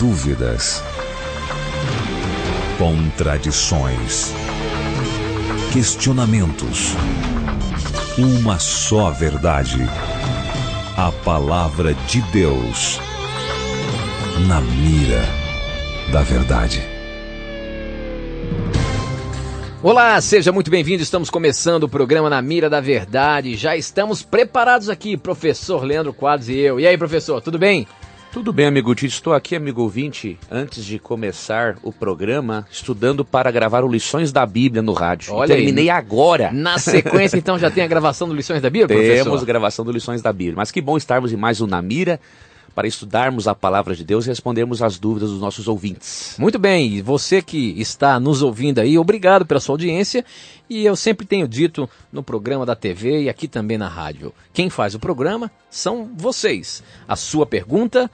dúvidas, contradições, questionamentos. Uma só verdade. A palavra de Deus. Na mira da verdade. Olá, seja muito bem-vindo. Estamos começando o programa Na Mira da Verdade. Já estamos preparados aqui, professor Leandro Quadros e eu. E aí, professor, tudo bem? Tudo bem, amigo Tito. Estou aqui, amigo ouvinte, antes de começar o programa, estudando para gravar o Lições da Bíblia no rádio. Olha Terminei aí. agora. Na sequência, então, já tem a gravação do Lições da Bíblia, professor? Temos gravação do Lições da Bíblia. Mas que bom estarmos em mais um Na Mira para estudarmos a palavra de Deus e respondermos as dúvidas dos nossos ouvintes. Muito bem, e você que está nos ouvindo aí, obrigado pela sua audiência. E eu sempre tenho dito no programa da TV e aqui também na rádio: quem faz o programa são vocês. A sua pergunta,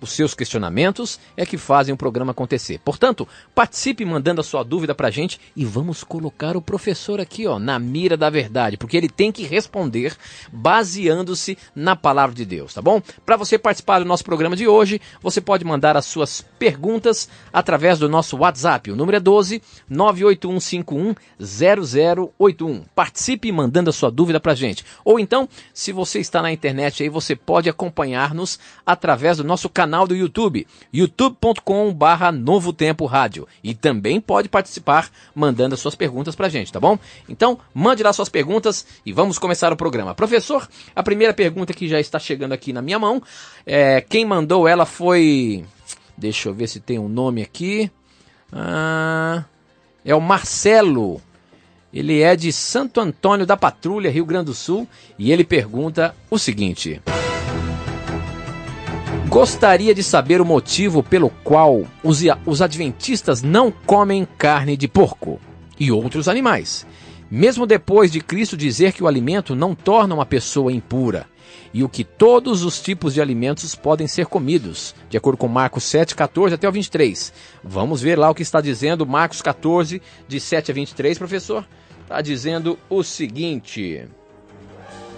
os seus questionamentos é que fazem o programa acontecer. Portanto, participe mandando a sua dúvida pra gente e vamos colocar o professor aqui, ó, na mira da verdade, porque ele tem que responder baseando-se na palavra de Deus, tá bom? Para você participar do nosso programa de hoje, você pode mandar as suas perguntas através do nosso WhatsApp. O número é 12 98151 0081. Participe mandando a sua dúvida pra gente. Ou então, se você está na internet aí, você pode acompanhar-nos através do nosso canal do YouTube, youtube.com/barra Novo Tempo Rádio. E também pode participar mandando as suas perguntas pra gente, tá bom? Então, mande lá suas perguntas e vamos começar o programa. Professor, a primeira pergunta que já está chegando aqui na minha mão, é, quem mandou ela foi. Deixa eu ver se tem um nome aqui. Ah, é o Marcelo. Ele é de Santo Antônio da Patrulha, Rio Grande do Sul, e ele pergunta o seguinte: Gostaria de saber o motivo pelo qual os, os adventistas não comem carne de porco e outros animais, mesmo depois de Cristo dizer que o alimento não torna uma pessoa impura e o que todos os tipos de alimentos podem ser comidos, de acordo com Marcos 7, 14 até o 23. Vamos ver lá o que está dizendo Marcos 14, de 7 a 23, professor. Está dizendo o seguinte.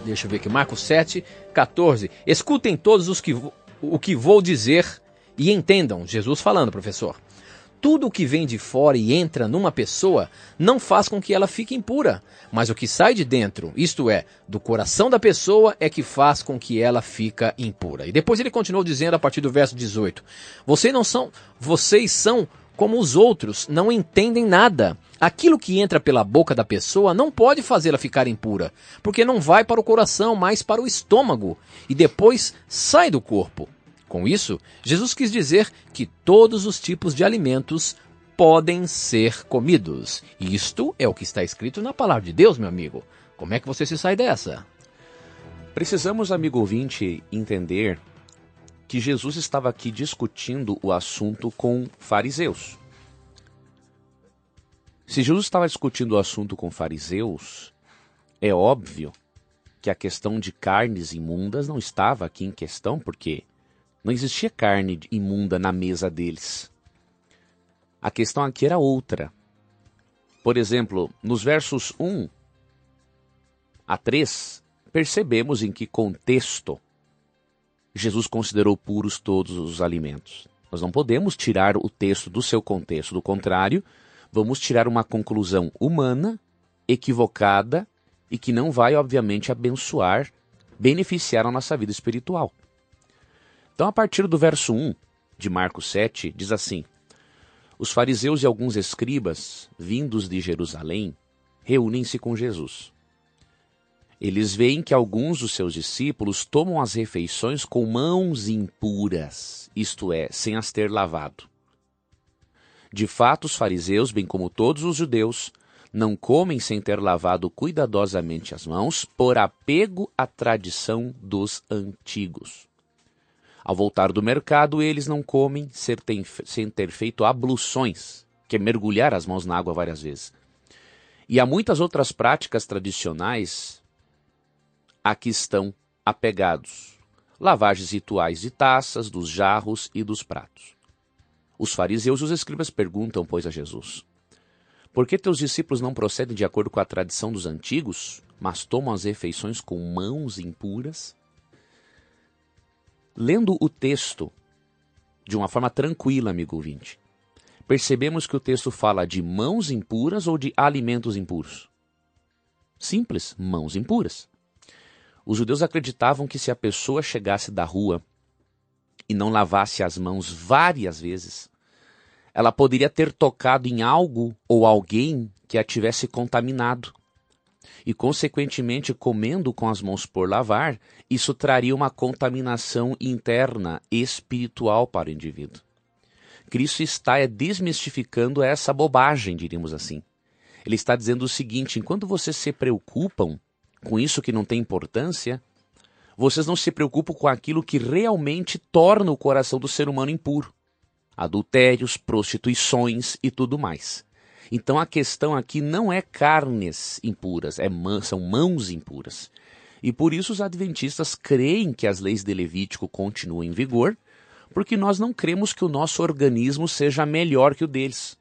Deixa eu ver aqui, Marcos 7, 14. Escutem todos os que, o que vou dizer e entendam. Jesus falando, professor. Tudo o que vem de fora e entra numa pessoa não faz com que ela fique impura, mas o que sai de dentro, isto é, do coração da pessoa, é que faz com que ela fica impura. E depois ele continuou dizendo a partir do verso 18: Vocês não são, vocês são como os outros, não entendem nada. Aquilo que entra pela boca da pessoa não pode fazê-la ficar impura, porque não vai para o coração, mas para o estômago, e depois sai do corpo. Com isso, Jesus quis dizer que todos os tipos de alimentos podem ser comidos. Isto é o que está escrito na palavra de Deus, meu amigo. Como é que você se sai dessa? Precisamos, amigo ouvinte, entender que Jesus estava aqui discutindo o assunto com fariseus. Se Jesus estava discutindo o assunto com fariseus, é óbvio que a questão de carnes imundas não estava aqui em questão, porque não existia carne imunda na mesa deles. A questão aqui era outra. Por exemplo, nos versos 1 a 3, percebemos em que contexto Jesus considerou puros todos os alimentos. Nós não podemos tirar o texto do seu contexto, do contrário, vamos tirar uma conclusão humana, equivocada e que não vai, obviamente, abençoar, beneficiar a nossa vida espiritual. Então, a partir do verso 1 de Marcos 7, diz assim: Os fariseus e alguns escribas, vindos de Jerusalém, reúnem-se com Jesus. Eles veem que alguns dos seus discípulos tomam as refeições com mãos impuras, isto é, sem as ter lavado. De fato, os fariseus, bem como todos os judeus, não comem sem ter lavado cuidadosamente as mãos, por apego à tradição dos antigos. Ao voltar do mercado, eles não comem sem ter feito abluções, que é mergulhar as mãos na água várias vezes. E há muitas outras práticas tradicionais a que estão apegados. Lavagens rituais de taças, dos jarros e dos pratos. Os fariseus e os escribas perguntam, pois, a Jesus: Por que teus discípulos não procedem de acordo com a tradição dos antigos, mas tomam as refeições com mãos impuras? Lendo o texto, de uma forma tranquila, amigo ouvinte. Percebemos que o texto fala de mãos impuras ou de alimentos impuros? Simples, mãos impuras. Os judeus acreditavam que se a pessoa chegasse da rua e não lavasse as mãos várias vezes, ela poderia ter tocado em algo ou alguém que a tivesse contaminado. E, consequentemente, comendo com as mãos por lavar, isso traria uma contaminação interna espiritual para o indivíduo. Cristo está é, desmistificando essa bobagem, diríamos assim. Ele está dizendo o seguinte: enquanto vocês se preocupam com isso que não tem importância, vocês não se preocupam com aquilo que realmente torna o coração do ser humano impuro: adultérios, prostituições e tudo mais. Então a questão aqui não é carnes impuras, é são mãos impuras. E por isso os adventistas creem que as leis de Levítico continuam em vigor, porque nós não cremos que o nosso organismo seja melhor que o deles.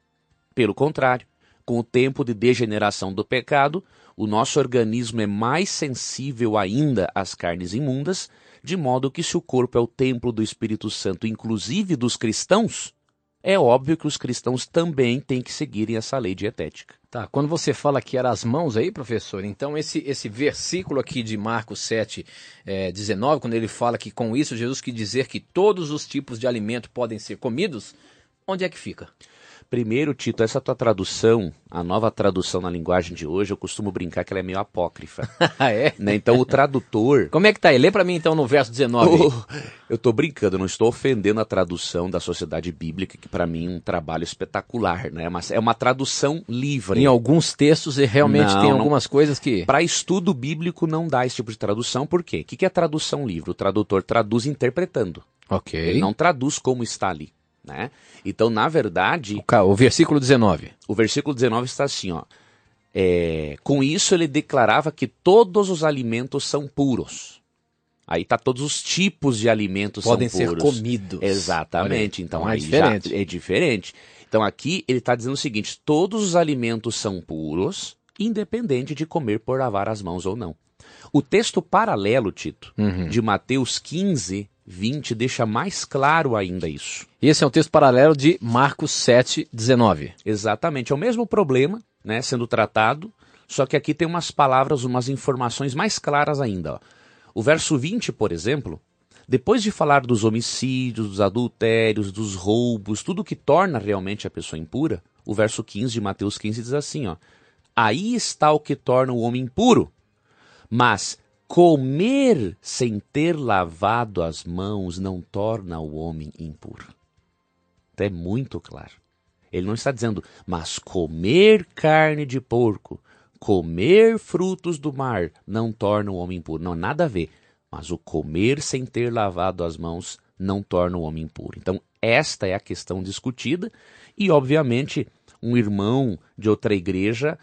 Pelo contrário, com o tempo de degeneração do pecado, o nosso organismo é mais sensível ainda às carnes imundas, de modo que se o corpo é o templo do Espírito Santo, inclusive dos cristãos, é óbvio que os cristãos também têm que seguirem essa lei dietética. Tá, quando você fala que era as mãos aí, professor, então esse, esse versículo aqui de Marcos 7, é, 19, quando ele fala que com isso Jesus quis dizer que todos os tipos de alimento podem ser comidos, onde é que fica? Primeiro, Tito, essa tua tradução, a nova tradução na linguagem de hoje, eu costumo brincar que ela é meio apócrifa. ah, é? Né? Então, o tradutor. Como é que tá aí? Lê para mim então no verso 19. Oh, eu tô brincando, não estou ofendendo a tradução da Sociedade Bíblica, que para mim é um trabalho espetacular, né? Mas é uma tradução livre. Em alguns textos realmente não, tem algumas não... coisas que. Para estudo bíblico não dá esse tipo de tradução, por quê? O que é tradução livre? O tradutor traduz interpretando. Ok. Ele não traduz como está ali. Né? Então, na verdade. O, versículo 19. O versículo 19 está assim, ó. É, com isso ele declarava que todos os alimentos são puros. Aí tá todos os tipos de alimentos podem são puros. ser comidos. Exatamente. Então, então é diferente. é diferente. Então aqui ele está dizendo o seguinte: todos os alimentos são puros, independente de comer por lavar as mãos ou não. O texto paralelo, Tito, uhum. de Mateus 15, 20 deixa mais claro ainda isso. Esse é um texto paralelo de Marcos 7, 19. Exatamente, é o mesmo problema né, sendo tratado, só que aqui tem umas palavras, umas informações mais claras ainda. Ó. O verso 20, por exemplo, depois de falar dos homicídios, dos adultérios, dos roubos, tudo que torna realmente a pessoa impura, o verso 15 de Mateus 15 diz assim: ó, Aí está o que torna o homem impuro, mas Comer sem ter lavado as mãos não torna o homem impuro. Então é muito claro. Ele não está dizendo, mas comer carne de porco, comer frutos do mar não torna o homem impuro. Não, nada a ver. Mas o comer sem ter lavado as mãos não torna o homem impuro. Então, esta é a questão discutida e, obviamente, um irmão de outra igreja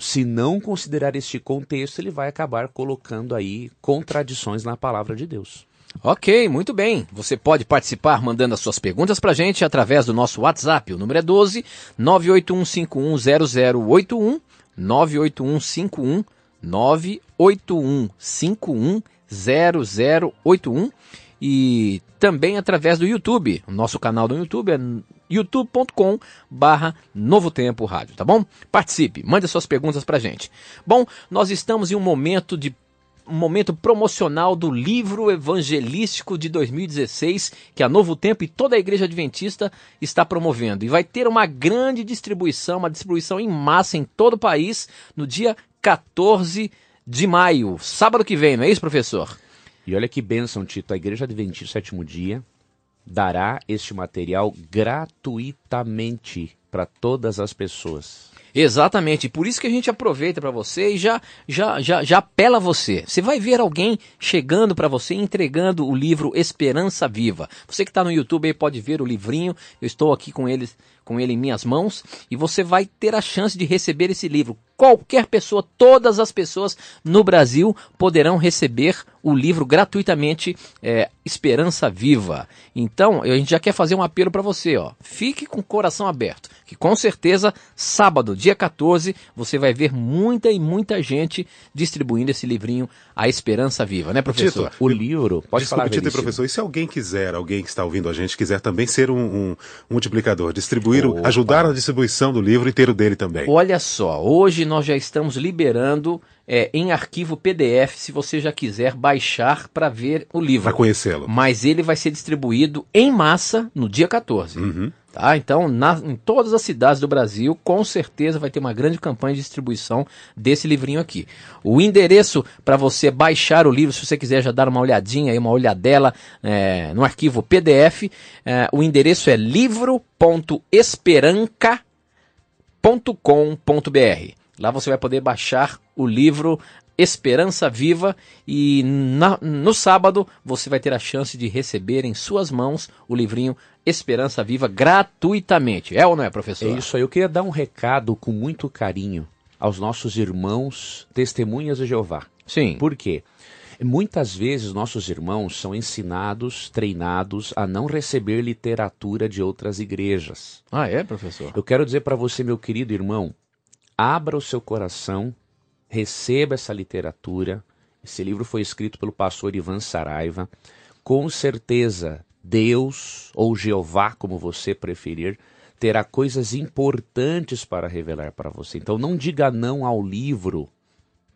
se não considerar este contexto, ele vai acabar colocando aí contradições na palavra de Deus. Ok, muito bem. Você pode participar mandando as suas perguntas para a gente através do nosso WhatsApp. O número é 12 981510081 98151 981510081 e também através do YouTube. O nosso canal do YouTube é youtube.com barra Novo Tempo Rádio, tá bom? Participe, mande suas perguntas pra gente. Bom, nós estamos em um momento de um momento promocional do livro evangelístico de 2016 que a Novo Tempo e toda a Igreja Adventista está promovendo. E vai ter uma grande distribuição, uma distribuição em massa em todo o país no dia 14 de maio, sábado que vem, não é isso, professor? E olha que bênção, Tito. A Igreja Adventista Sétimo Dia dará este material gratuitamente para todas as pessoas. Exatamente, por isso que a gente aproveita para você e já, já, já, já apela a você. Você vai ver alguém chegando para você entregando o livro Esperança Viva. Você que está no YouTube aí pode ver o livrinho. Eu estou aqui com ele, com ele em minhas mãos e você vai ter a chance de receber esse livro qualquer pessoa, todas as pessoas no Brasil poderão receber o livro gratuitamente é, Esperança Viva. Então, a gente já quer fazer um apelo para você, ó. Fique com o coração aberto, que com certeza sábado, dia 14, você vai ver muita e muita gente distribuindo esse livrinho A Esperança Viva, né, professor? Tito, o livro, pode Desculpa, falar, Tito e professor, e se alguém quiser, alguém que está ouvindo a gente, quiser também ser um, um multiplicador, distribuir, o- Opa. ajudar na distribuição do livro e ter o dele também. Olha só, hoje nós já estamos liberando é, em arquivo PDF, se você já quiser baixar para ver o livro. Para conhecê-lo. Mas ele vai ser distribuído em massa no dia 14. Uhum. Tá? Então, na- em todas as cidades do Brasil, com certeza vai ter uma grande campanha de distribuição desse livrinho aqui. O endereço para você baixar o livro, se você quiser já dar uma olhadinha uma olhadela é, no arquivo PDF, é, o endereço é livro.esperanca.com.br. Lá você vai poder baixar o livro Esperança Viva e na- no sábado você vai ter a chance de receber em suas mãos o livrinho Esperança Viva gratuitamente. É ou não é, professor? É isso aí. Eu queria dar um recado com muito carinho aos nossos irmãos testemunhas de Jeová. Sim. Por quê? Muitas vezes nossos irmãos são ensinados, treinados a não receber literatura de outras igrejas. Ah, é, professor? Eu quero dizer para você, meu querido irmão, abra o seu coração, receba essa literatura. Esse livro foi escrito pelo pastor Ivan Saraiva. Com certeza, Deus, ou Jeová, como você preferir, terá coisas importantes para revelar para você. Então não diga não ao livro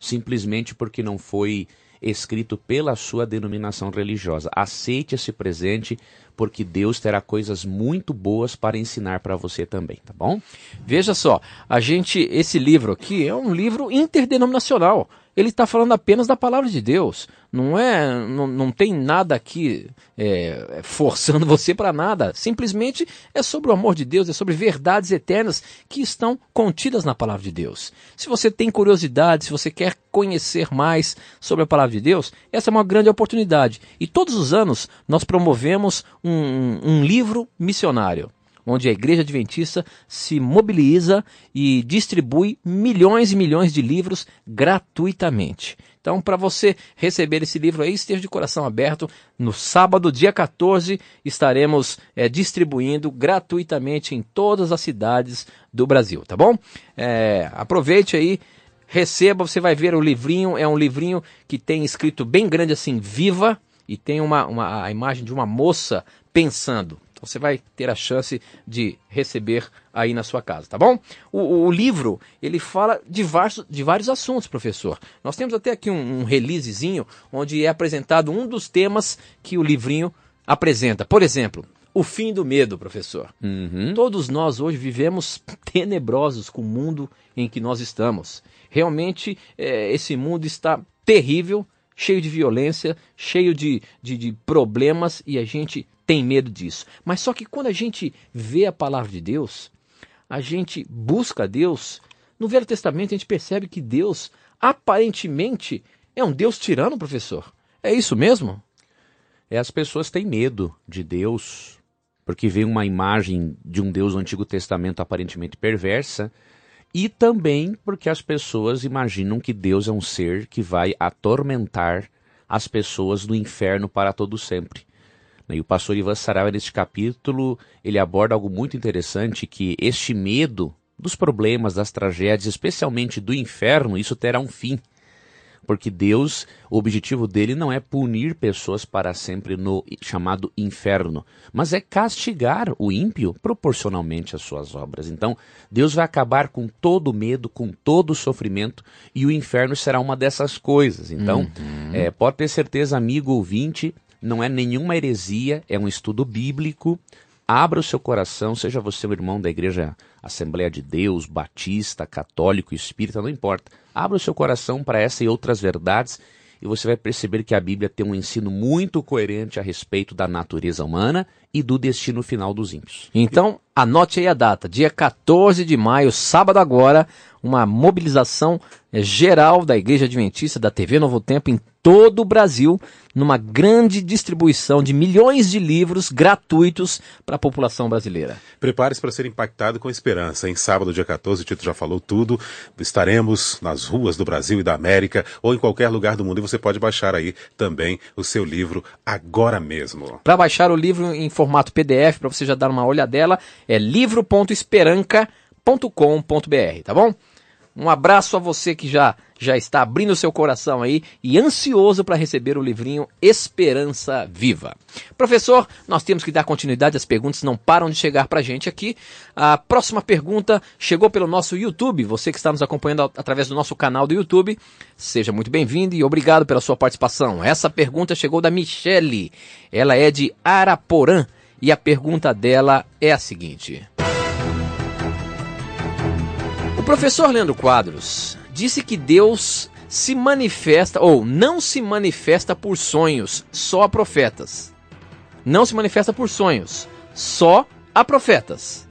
simplesmente porque não foi escrito pela sua denominação religiosa. Aceite esse presente, porque Deus terá coisas muito boas para ensinar para você também, tá bom? Veja só, a gente, esse livro aqui é um livro interdenominacional. Ele está falando apenas da palavra de Deus. Não é, não, não tem nada aqui é, forçando você para nada. Simplesmente é sobre o amor de Deus, é sobre verdades eternas que estão contidas na palavra de Deus. Se você tem curiosidade, se você quer conhecer mais sobre a palavra de Deus, essa é uma grande oportunidade. E todos os anos nós promovemos um, um livro missionário onde a Igreja Adventista se mobiliza e distribui milhões e milhões de livros gratuitamente. Então, para você receber esse livro aí, esteja de coração aberto. No sábado, dia 14, estaremos eh, distribuindo gratuitamente em todas as cidades do Brasil, tá bom? Eh, aproveite aí, receba, você vai ver o livrinho. É um livrinho que tem escrito bem grande assim, viva, e tem uma, uma, a imagem de uma moça pensando. Você vai ter a chance de receber aí na sua casa, tá bom? O, o- livro, ele fala de vários, de vários assuntos, professor. Nós temos até aqui um, um releasezinho onde é apresentado um dos temas que o livrinho apresenta. Por exemplo, o fim do medo, professor. Todos nós hoje vivemos tenebrosos com o mundo em que nós estamos. Realmente, eh, esse mundo está terrível, cheio de violência, cheio de, de, de problemas e a gente tem medo disso. Mas só que quando a gente vê a palavra de Deus, a gente busca Deus, no Velho Testamento a gente percebe que Deus aparentemente é um Deus tirano, professor. É isso mesmo? É, as pessoas têm medo de Deus, porque vê uma imagem de um Deus do Antigo Testamento aparentemente perversa, e também porque as pessoas imaginam que Deus é um ser que vai atormentar as pessoas no inferno para todo sempre. E o pastor Ivan Saraiva, neste capítulo, ele aborda algo muito interessante, que este medo dos problemas, das tragédias, especialmente do inferno, isso terá um fim. Porque Deus, o objetivo dele não é punir pessoas para sempre no chamado inferno, mas é castigar o ímpio proporcionalmente às suas obras. Então, Deus vai acabar com todo o medo, com todo o sofrimento, e o inferno será uma dessas coisas. Então, é, pode ter certeza, amigo ouvinte, não é nenhuma heresia, é um estudo bíblico. Abra o seu coração, seja você um irmão da igreja Assembleia de Deus, batista, católico, espírita, não importa. Abra o seu coração para essa e outras verdades e você vai perceber que a Bíblia tem um ensino muito coerente a respeito da natureza humana e do destino final dos ímpios. Então, anote aí a data, dia 14 de maio, sábado agora, uma mobilização geral da Igreja Adventista, da TV Novo Tempo, em todo o Brasil numa grande distribuição de milhões de livros gratuitos para a população brasileira. Prepare-se para ser impactado com esperança. Em sábado, dia 14, o Tito já falou tudo. Estaremos nas ruas do Brasil e da América ou em qualquer lugar do mundo e você pode baixar aí também o seu livro agora mesmo. Para baixar o livro em formato PDF, para você já dar uma olhadela, é livro.esperanca.com.br, tá bom? Um abraço a você que já já está abrindo seu coração aí e ansioso para receber o livrinho Esperança Viva. Professor, nós temos que dar continuidade, as perguntas não param de chegar para a gente aqui. A próxima pergunta chegou pelo nosso YouTube, você que está nos acompanhando através do nosso canal do YouTube, seja muito bem-vindo e obrigado pela sua participação. Essa pergunta chegou da Michele, ela é de Araporã e a pergunta dela é a seguinte. Professor Leandro Quadros disse que Deus se manifesta ou não se manifesta por sonhos, só a profetas. Não se manifesta por sonhos, só a profetas.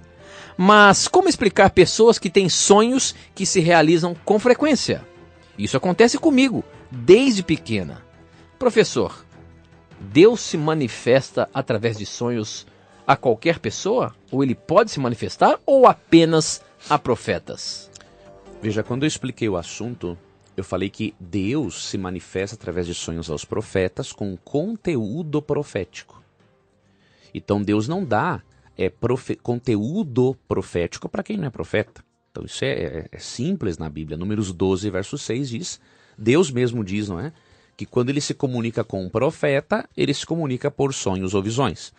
Mas como explicar pessoas que têm sonhos que se realizam com frequência? Isso acontece comigo desde pequena. Professor, Deus se manifesta através de sonhos a qualquer pessoa? Ou ele pode se manifestar ou apenas a profetas? Veja, quando eu expliquei o assunto, eu falei que Deus se manifesta através de sonhos aos profetas com conteúdo profético. Então Deus não dá é, profe conteúdo profético para quem não é profeta. Então isso é, é, é, simples na Bíblia. Números 12, verso 6 diz, Deus mesmo diz, não é? Que quando ele se comunica com um profeta, ele se comunica por sonhos ou visões.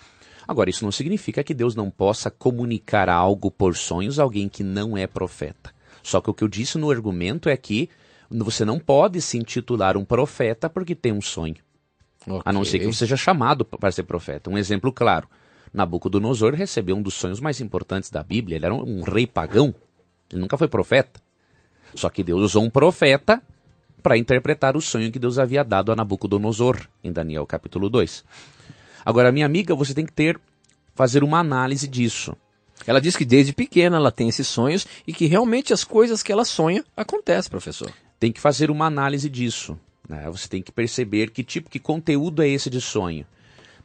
Agora, isso não significa que Deus não possa comunicar algo por sonhos a alguém que não é profeta. Só que o que eu disse no argumento é que você não pode se intitular um profeta porque tem um sonho. Okay. A não ser que você seja chamado para ser profeta. Um exemplo claro. Nabucodonosor recebeu um dos sonhos mais importantes da Bíblia. Ele era um, rei pagão. Ele nunca foi profeta. Só que Deus usou um profeta para interpretar o sonho que Deus havia dado a Nabucodonosor, em Daniel capítulo 2. Agora, minha amiga, você tem que ter fazer uma análise disso. Ela diz que desde pequena ela tem esses sonhos e que realmente as coisas que ela sonha acontecem, professor. Tem que fazer uma análise disso. Né? Você tem que perceber que tipo, que conteúdo é esse de sonho.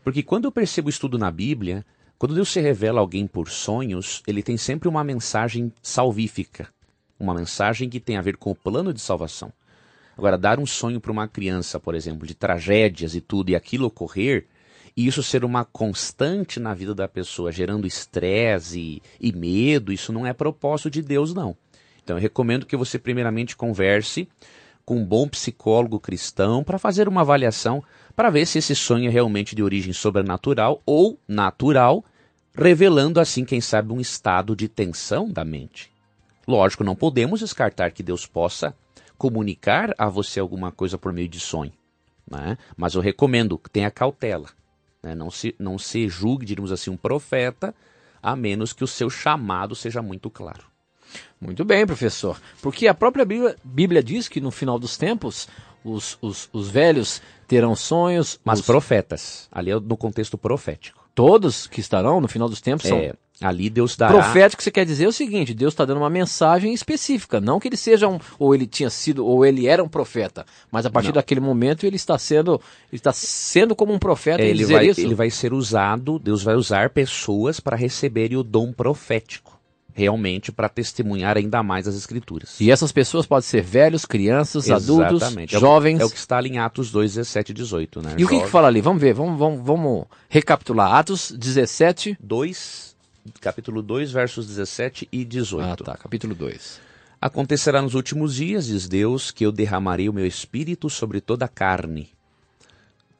Porque quando eu percebo estudo na Bíblia, quando Deus se revela a alguém por sonhos, ele tem sempre uma mensagem salvífica. Uma mensagem que tem a ver com o plano de salvação. Agora, dar um sonho para uma criança, por exemplo, de tragédias e tudo, e aquilo ocorrer, e isso ser uma constante na vida da pessoa, gerando estresse e, medo, isso não é propósito de Deus, não. Então eu recomendo que você primeiramente converse com um bom psicólogo cristão para fazer uma avaliação para ver se esse sonho é realmente de origem sobrenatural ou natural, revelando assim, quem sabe, um estado de tensão da mente. Lógico, não podemos descartar que Deus possa comunicar a você alguma coisa por meio de sonho, né? mas eu recomendo que tenha cautela. Né? Não, se, não se julgue, diríamos assim, um profeta, a menos que o seu chamado seja muito claro. Muito bem, professor. Porque a própria Bíblia, Bíblia diz que no final dos tempos os, os, os velhos terão sonhos. Mas os... profetas. Ali é no contexto profético. Todos que estarão no final dos tempos são. É, Ali Deus dará. Profético você quer dizer o seguinte: Deus está dando uma mensagem específica, não que ele seja um, ou ele tinha sido, ou ele era um profeta, mas a partir não. daquele momento ele está sendo, ele está sendo como um profeta. É, ele, vai, isso. ele vai ser usado, Deus vai usar pessoas para receberem o dom profético, realmente para testemunhar ainda mais as escrituras. E essas pessoas podem ser velhos, crianças, Exatamente. adultos, jovens. É o que está ali em Atos 2, 17 e 18, né? E o que, que fala ali? Vamos ver, vamos, vamos, vamos recapitular. Atos 17, 2 capítulo 2, versos 17 e 18. Ah, tá, capítulo 2. Acontecerá nos últimos dias, diz Deus, que eu derramarei o meu espírito sobre toda a carne.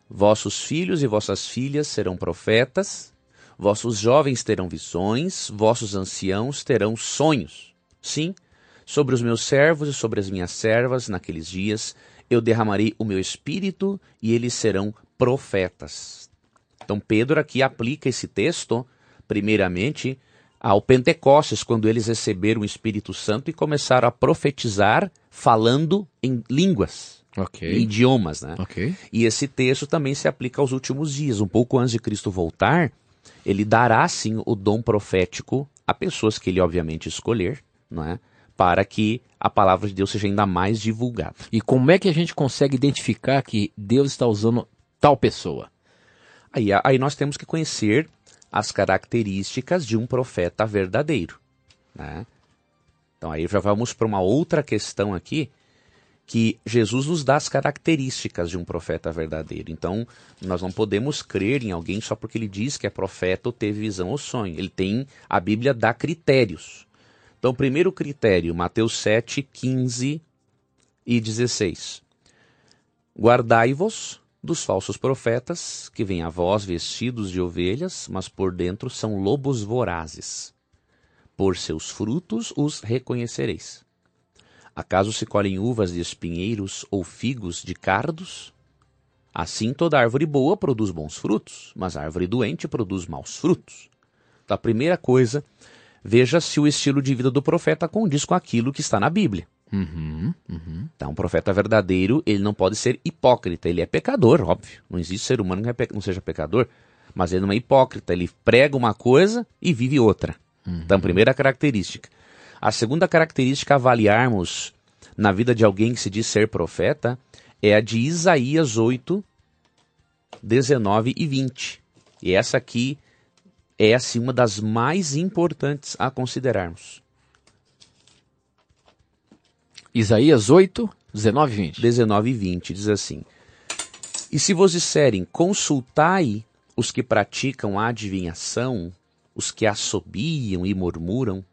Vossos filhos e vossas filhas serão profetas, vossos jovens terão visões, vossos anciãos terão sonhos. Sim, sobre os meus servos e sobre as minhas servas, naqueles dias, eu derramarei o meu espírito e eles serão profetas. Então Pedro aqui aplica esse texto primeiramente, ao Pentecostes, quando eles receberam o Espírito Santo e começaram a profetizar falando em línguas, okay. em idiomas. Né? Okay. E esse texto também se aplica aos últimos dias. Um pouco antes de Cristo voltar, ele dará sim o dom profético a pessoas que ele obviamente escolher, não é? para que a palavra de Deus seja ainda mais divulgada. E como é que a gente consegue identificar que Deus está usando tal pessoa? Aí, aí nós temos que conhecer as características de um profeta verdadeiro. Né? Então aí já vamos para uma outra questão aqui, que Jesus nos dá as características de um profeta verdadeiro. Então, nós não podemos crer em alguém só porque ele diz que é profeta ou teve visão ou sonho. Ele tem, a Bíblia dá critérios. Então, primeiro critério, Mateus 7, 15 e 16. Guardai-vos dos falsos profetas, que vêm a vós vestidos de ovelhas, mas por dentro são lobos vorazes. Por seus frutos os reconhecereis. Acaso se colhem uvas de espinheiros ou figos de cardos? Assim toda árvore boa produz bons frutos, mas a árvore doente produz maus frutos. Então, a primeira coisa, veja se o estilo de vida do profeta condiz com aquilo que está na Bíblia. Uhum, uhum. Então, um profeta verdadeiro, ele não pode ser hipócrita. Ele é pecador, óbvio. Não existe ser humano que não seja pecador. Mas ele não é hipócrita. Ele prega uma coisa e vive outra. Uhum. Então, primeira característica. A segunda característica a avaliarmos na vida de alguém que se diz ser profeta é a de Isaías 8, 19 e 20. E essa aqui é assim uma das mais importantes a considerarmos. Isaías 8, 19 e 20. 19 e 20 diz assim: E se vos disserem, consultai os que praticam a adivinhação, os que assobiam e murmuram,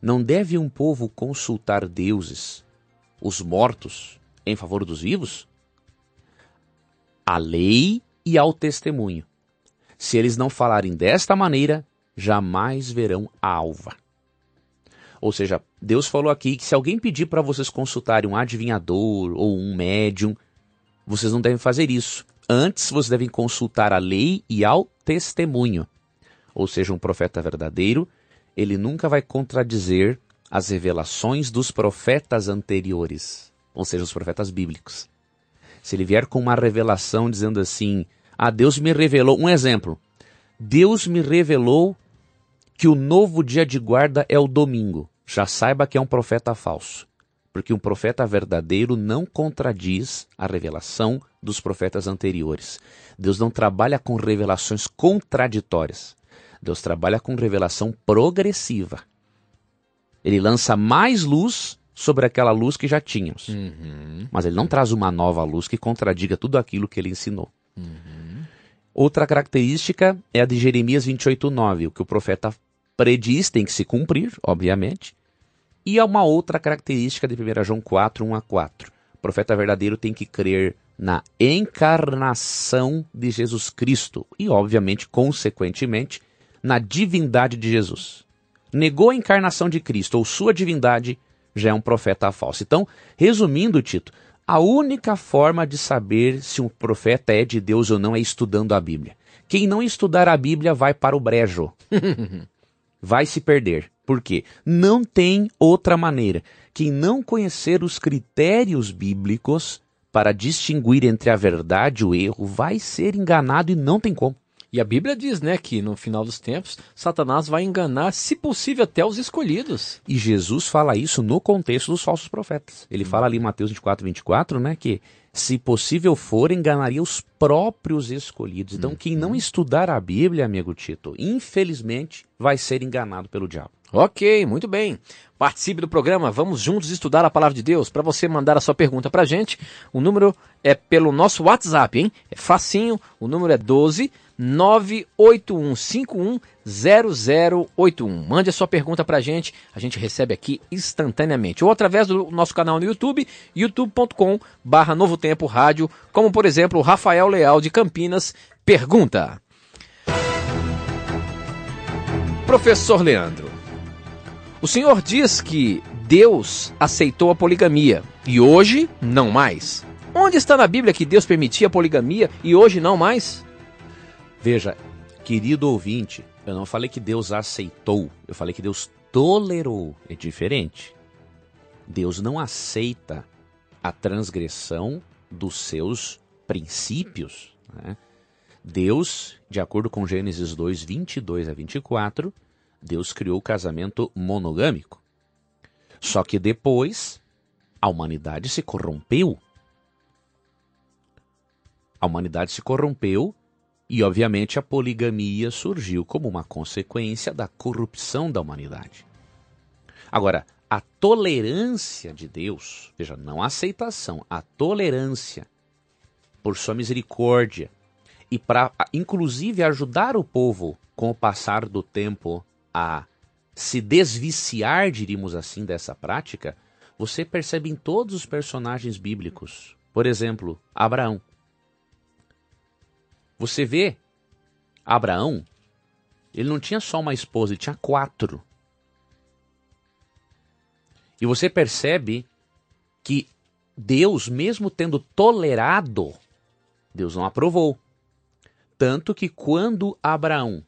não deve um povo consultar deuses, os mortos, em favor dos vivos? A lei e ao testemunho. Se eles não falarem desta maneira, jamais verão a alva. Ou seja, Deus falou aqui que se alguém pedir para vocês consultarem um adivinhador ou um médium, vocês não devem fazer isso. Antes, vocês devem consultar a lei e ao testemunho. Ou seja, um profeta verdadeiro ele nunca vai contradizer as revelações dos profetas anteriores, ou seja, os profetas bíblicos. Se ele vier com uma revelação dizendo assim: Ah, Deus me revelou. Um exemplo. Deus me revelou que o novo dia de guarda é o domingo. Já saiba que é um profeta falso. Porque um profeta verdadeiro não contradiz a revelação dos profetas anteriores. Deus não trabalha com revelações contraditórias. Deus trabalha com revelação progressiva. Ele lança mais luz sobre aquela luz que já tínhamos. Uhum. Mas ele não traz uma nova luz que contradiga tudo aquilo que ele ensinou. Uhum. Outra característica é a de Jeremias 28:9, o que o profeta prediz tem que se cumprir, obviamente. E há uma outra característica de 1 João 4, 1 a 4. O profeta verdadeiro tem que crer na encarnação de Jesus Cristo e, obviamente, consequentemente, na divindade de Jesus. Negou a encarnação de Cristo ou sua divindade, já é um profeta falso. Então, resumindo, Tito, a única forma de saber se um profeta é de Deus ou não é estudando a Bíblia. Quem não estudar a Bíblia vai para o brejo. vai se perder. Por quê? Não tem outra maneira. Quem não conhecer os critérios bíblicos para distinguir entre a verdade e o erro vai ser enganado e não tem como. E a Bíblia diz, né, que no final dos tempos, Satanás vai enganar, se possível, até os escolhidos. E Jesus fala isso no contexto dos falsos profetas. Ele fala ali em Mateus 24, 24, né, que se possível for, enganaria os próprios escolhidos. Então, quem não estudar a Bíblia, amigo Tito, infelizmente, vai ser enganado pelo diabo. Ok, muito bem. Participe do programa, vamos juntos estudar a palavra de Deus. Para você mandar a sua pergunta para a gente, o número é pelo nosso WhatsApp, hein? É facinho, o número é 12 981510081. Mande a sua pergunta para a gente, a gente recebe aqui instantaneamente. Ou através do nosso canal no YouTube, youtube.com barra Novo Tempo Rádio, como por exemplo o Rafael Leal de Campinas pergunta. Professor Leandro, o senhor diz que Deus aceitou a poligamia e hoje não mais. Onde está na Bíblia que Deus permitia a poligamia e hoje não mais? Veja, querido ouvinte, eu não falei que Deus aceitou, eu falei que Deus tolerou. É diferente. Deus não aceita a transgressão dos seus princípios. Né? Deus, de acordo com Gênesis 2, 22 a 24, Deus criou o casamento monogâmico. Só que depois a humanidade se corrompeu. A humanidade se corrompeu e, obviamente, a poligamia surgiu como uma consequência da corrupção da humanidade. Agora, a tolerância de Deus, veja, não a aceitação, a tolerância por sua misericórdia e para, inclusive, ajudar o povo com o passar do tempo a se desviciar, diríamos assim, dessa prática, você percebe em todos os personagens bíblicos. Por exemplo, Abraão. Você vê Abraão, ele não tinha só uma esposa, ele tinha quatro. E você percebe que Deus, mesmo tendo tolerado, Deus não aprovou. Tanto que quando Abraão,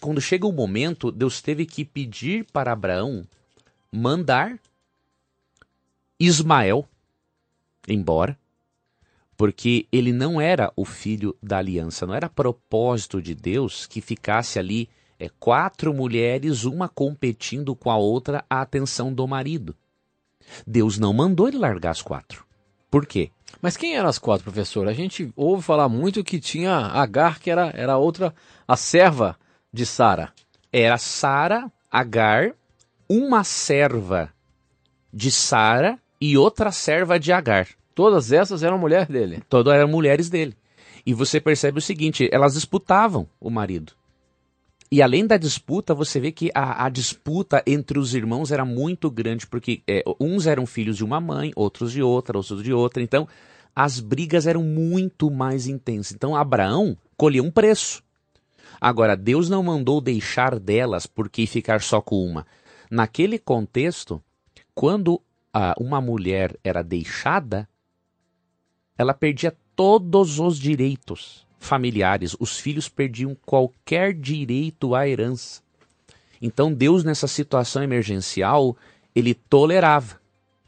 quando chega o momento, Deus teve que pedir para Abraão mandar Ismael embora, porque ele não era o filho da aliança, não era propósito de Deus que ficasse ali é, quatro mulheres, uma competindo com a outra a atenção do marido. Deus não mandou ele largar as quatro. Por quê? Mas quem eram as quatro, professor? A gente ouve falar muito que tinha Agar, que era, era outra, a serva de Sara. Era Sara, Agar, uma serva de Sara e outra serva de Agar. Todas essas eram mulheres dele. Todas eram mulheres dele. E você percebe o seguinte: elas disputavam o marido. E além da disputa, você vê que a, a, disputa entre os irmãos era muito grande, porque é, uns eram filhos de uma mãe, outros de outra, outros de outra. Então, as brigas eram muito mais intensas. Então, Abraão colheu um preço. Agora, Deus não mandou deixar delas porque ficar só com uma. Naquele contexto, quando ah, uma mulher era deixada, ela perdia todos os direitos familiares, os filhos perdiam qualquer direito à herança. Então Deus, nessa situação emergencial, ele tolerava,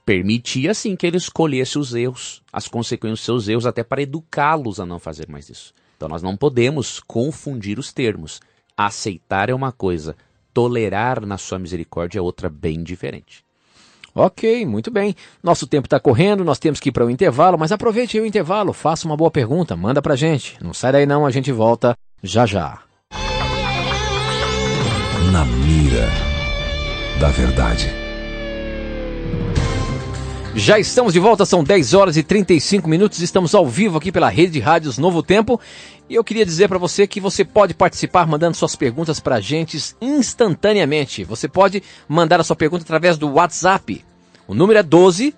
permitia sim que ele escolhesse os erros, as consequências dos seus erros, até para educá-los a não fazer mais isso. Então nós não podemos confundir os termos. Aceitar é uma coisa, tolerar na sua misericórdia é outra bem diferente. Ok, muito bem. Nosso tempo está correndo, nós temos que ir para o intervalo, mas aproveite o intervalo, faça uma boa pergunta, manda para gente. Não sai daí não, a gente volta já já. Na mira da verdade. Já estamos de volta, são 10 horas e 35 minutos, estamos ao vivo aqui pela Rede de Rádios Novo Tempo. E eu queria dizer para você que você pode participar mandando suas perguntas para a gente instantaneamente. Você pode mandar a sua pergunta através do WhatsApp. O número é 12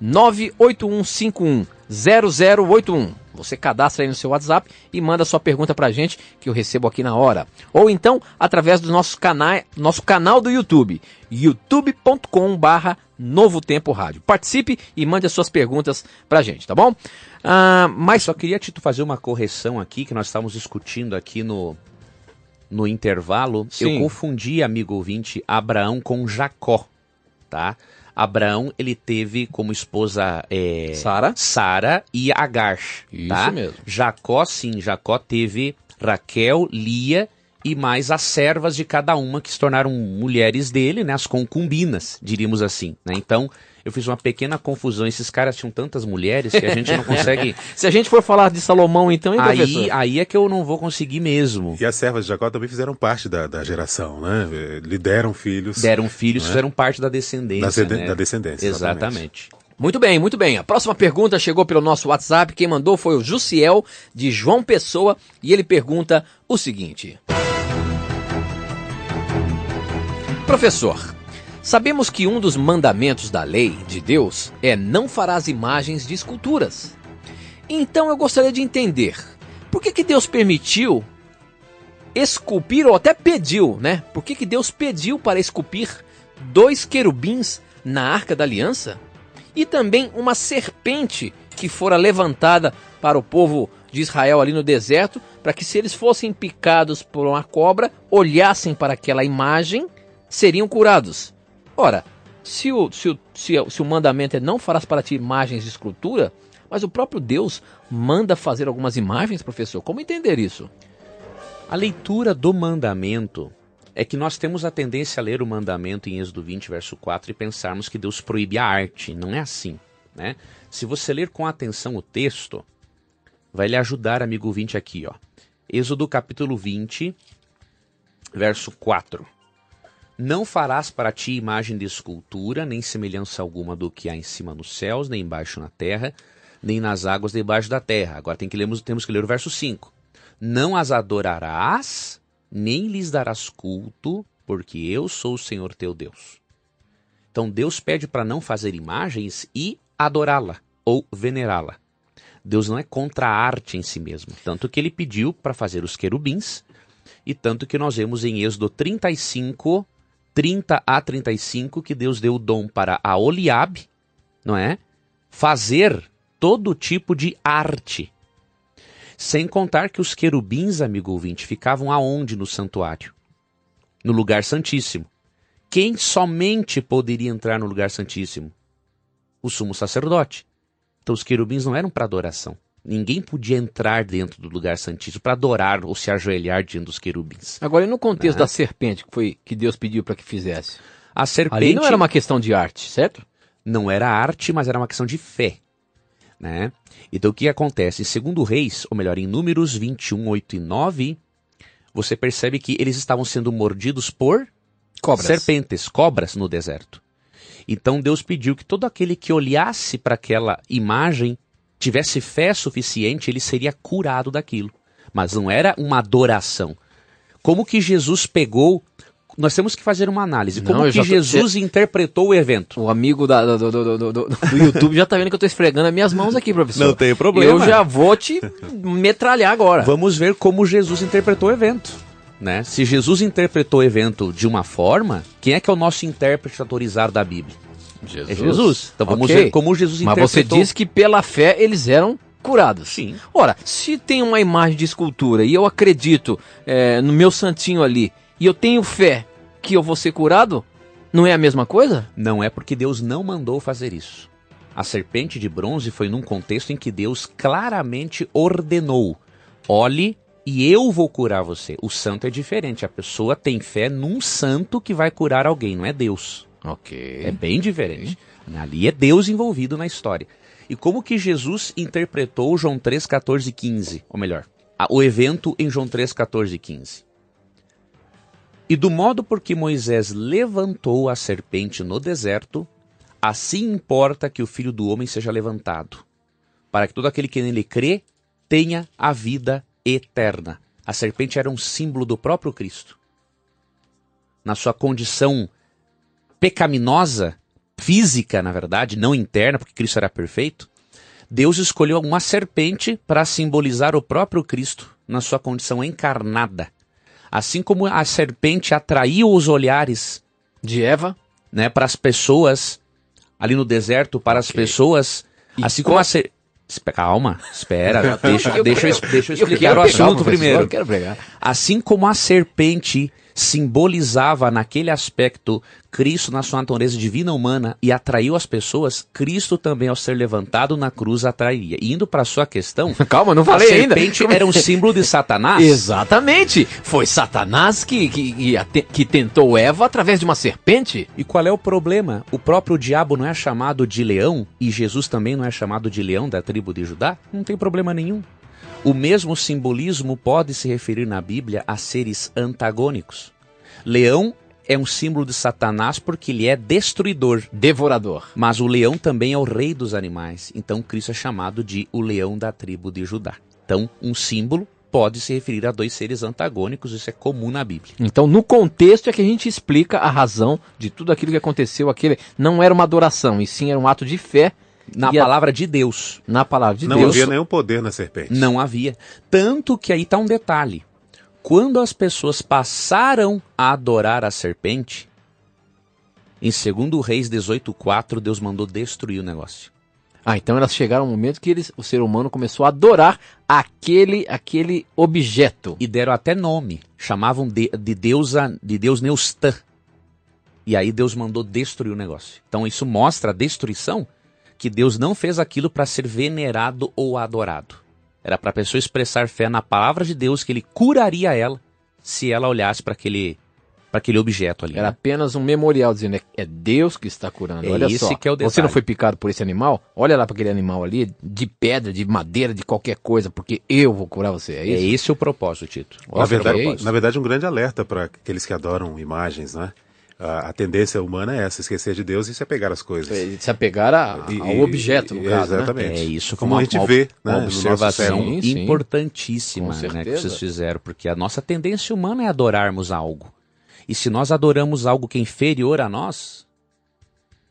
98151 0081. Você cadastra aí no seu WhatsApp e manda sua pergunta pra gente que eu recebo aqui na hora. Ou então através do nosso canal, nosso canal do YouTube, youtube.com/barra Novo Tempo Rádio. Participe e mande as suas perguntas pra gente, tá bom? Ah, mas só queria te fazer uma correção aqui que nós estávamos discutindo aqui no no intervalo. Sim. Eu confundi, amigo ouvinte, Abraão com Jacó, tá? Abraão ele teve como esposa é, Sara, Sara e Agar. Isso tá? mesmo. Jacó sim, Jacó teve Raquel, Lia e mais as servas de cada uma que se tornaram mulheres dele, né, as concubinas, diríamos assim. Né? Então eu fiz uma pequena confusão. Esses caras tinham tantas mulheres que a gente não consegue. Se a gente for falar de Salomão, então, hein, aí, professor? aí é que eu não vou conseguir mesmo. E as servas de Jacó também fizeram parte da, da geração, né? Lhe deram filhos. Deram filhos, né? fizeram parte da descendência. Da, né? da descendência. Exatamente. exatamente. Muito bem, muito bem. A próxima pergunta chegou pelo nosso WhatsApp. Quem mandou foi o Jussiel, de João Pessoa, e ele pergunta o seguinte: Professor, Sabemos que um dos mandamentos da lei de Deus é não farás imagens de esculturas. Então eu gostaria de entender por que, que Deus permitiu esculpir, ou até pediu, né? Por que, que Deus pediu para esculpir dois querubins na arca da aliança? E também uma serpente que fora levantada para o povo de Israel ali no deserto, para que se eles fossem picados por uma cobra, olhassem para aquela imagem, seriam curados. Ora, se o, se o, se o, se o mandamento é não farás para ti imagens de escultura, mas o próprio Deus manda fazer algumas imagens, professor. Como entender isso? A leitura do mandamento é que nós temos a tendência a ler o mandamento em Êxodo 20, verso 4 e pensarmos que Deus proíbe a arte. Não é assim. Né? Se você ler com atenção o texto, vai lhe ajudar, amigo 20, aqui. Ó. Êxodo capítulo 20, verso 4. Não farás para ti imagem de escultura, nem semelhança alguma do que há em cima nos céus, nem embaixo na terra, nem nas águas debaixo da terra. Agora tem que ler, temos que ler o verso 5. Não as adorarás, nem lhes darás culto, porque eu sou o Senhor teu Deus. Então Deus pede para não fazer imagens e adorá-la ou venerá-la. Deus não é contra a arte em si mesmo, tanto que ele pediu para fazer os querubins, e tanto que nós vemos em Êxodo 35, 30 a 35, que Deus deu o dom para a Oliabe, não é? Fazer todo tipo de arte. Sem contar que os querubins, amigo ouvinte, ficavam aonde no santuário? No lugar santíssimo. Quem somente poderia entrar no lugar santíssimo? O sumo sacerdote. Então os querubins não eram para adoração. Ninguém podia entrar dentro do lugar santíssimo para adorar ou se ajoelhar diante dos querubins. Agora, e no contexto né? da serpente que foi que Deus pediu para que fizesse? A serpente Ali não era uma questão de arte, certo? Não era arte, mas era uma questão de fé. Né? Então o que acontece? Em segundo Reis, ou melhor, em Números 21, 8 e 9, você percebe que eles estavam sendo mordidos por cobras. serpentes, cobras no deserto. Então Deus pediu que todo aquele que olhasse para aquela imagem tivesse fé suficiente, ele seria curado daquilo. Mas não era uma adoração. Como que Jesus pegou nós temos que fazer uma análise. Como Não, que Jesus tô... interpretou o evento? O amigo da, do, do, do, do, YouTube já tá vendo que eu tô esfregando as minhas mãos aqui, professor. Não tem problema. Eu já vou te metralhar agora. Vamos ver como Jesus interpretou o evento. Né? Se Jesus interpretou o evento de uma forma, quem é que é o nosso intérprete autorizado da Bíblia? Jesus. É Jesus. Então vamos okay. ver como Jesus interpretou. Mas você disse que pela fé eles eram curados. Sim. Ora, se tem uma imagem de escultura e eu acredito é, no meu santinho ali, e eu tenho fé que eu vou ser curado, não é a mesma coisa? Não é porque Deus não mandou fazer isso. A serpente de bronze foi num contexto em que Deus claramente ordenou: olhe e eu vou curar você. O santo é diferente. A pessoa tem fé num santo que vai curar alguém, não é Deus. Ok. É bem diferente. Ali é Deus envolvido na história. E como que Jesus interpretou João 3, 14 e 15? Ou melhor, o evento em João 3, 14 e 15. E do modo por que Moisés levantou a serpente no deserto, assim importa que o filho do homem seja levantado, para que todo aquele que nele crê tenha a vida eterna. A serpente era um símbolo do próprio Cristo. Na sua condição pecaminosa, física, na verdade, não interna, porque Cristo era perfeito, Deus escolheu uma serpente para simbolizar o próprio Cristo na sua condição encarnada. Assim como a serpente atraiu os olhares de Eva, né, para as pessoas ali no deserto, para okay. as pessoas, e assim como a ser... Calma, espera, deixa, eu, deixa, eu, deixa eu explicar eu o assunto primeiro. Assim como a serpente simbolizava naquele aspecto Cristo na sua natureza divina humana e atraiu as pessoas, Cristo também ao ser levantado na cruz atrairia. indo para sua questão, calma, não falei a serpente ainda. era um símbolo de Satanás. Exatamente. Foi Satanás que, que, que tentou Eva através de uma serpente. E qual é o problema? O próprio diabo não é chamado de leão e Jesus também não é chamado de leão da tribo de Judá? Não tem problema nenhum. O mesmo simbolismo pode se referir na Bíblia a seres antagônicos. Leão é um símbolo de Satanás porque ele é destruidor, devorador. Mas o leão também é o rei dos animais. Então Cristo é chamado de o leão da tribo de Judá. Então, um símbolo pode se referir a dois seres antagônicos, isso é comum na Bíblia. Então, no contexto é que a gente explica a razão de tudo aquilo que aconteceu. Aquele não era uma adoração, e sim era um ato de fé na e palavra a... de Deus. Na palavra de não Deus. Não havia nenhum poder na serpente. Não havia. Tanto que aí está um detalhe. Quando as pessoas passaram a adorar a serpente, em 2 Reis 18,4, Deus mandou destruir o negócio. Ah, então elas chegaram ao momento que eles, o ser humano começou a adorar aquele, aquele objeto. E deram até nome. Chamavam de, de, deusa, de Deus Neustã. E aí Deus mandou destruir o negócio. Então isso mostra a destruição que Deus não fez aquilo para ser venerado ou adorado. Era para a pessoa expressar fé na palavra de Deus que ele curaria ela se ela olhasse para aquele para aquele objeto ali. Era né? apenas um memorial dizendo é, é Deus que está curando. É Olha esse só. que é o Você não detalhe. foi picado por esse animal? Olha lá para aquele animal ali, de pedra, de madeira, de qualquer coisa, porque eu vou curar você. É É isso? esse o propósito, Tito. Na verdade, Ok. na verdade, um grande alerta para aqueles que adoram imagens, né? A, a tendência humana é essa, esquecer de Deus e se apegar às coisas. É, Se apegar a- E- ao objeto, no e- caso. né? Exatamente. É isso Como uma- a gente uma- vê uma né, no nosso observação. Sim, sim. importantíssima né, que vocês fizeram, porque a nossa tendência humana é adorarmos algo. E se nós adoramos algo que é inferior a nós,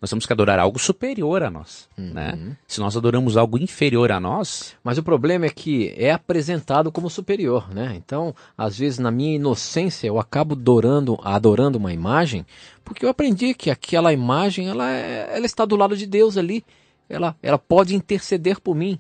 nós temos que adorar algo superior a nós. Uhum. Né? Se nós adoramos algo inferior a nós, Mas o problema é que é apresentado como superior, né? Então, às vezes, na minha inocência, eu acabo adorando, adorando uma imagem, porque eu aprendi que aquela imagem, ela, é- ela está do lado de Deus ali. Ela, ela pode interceder por mim.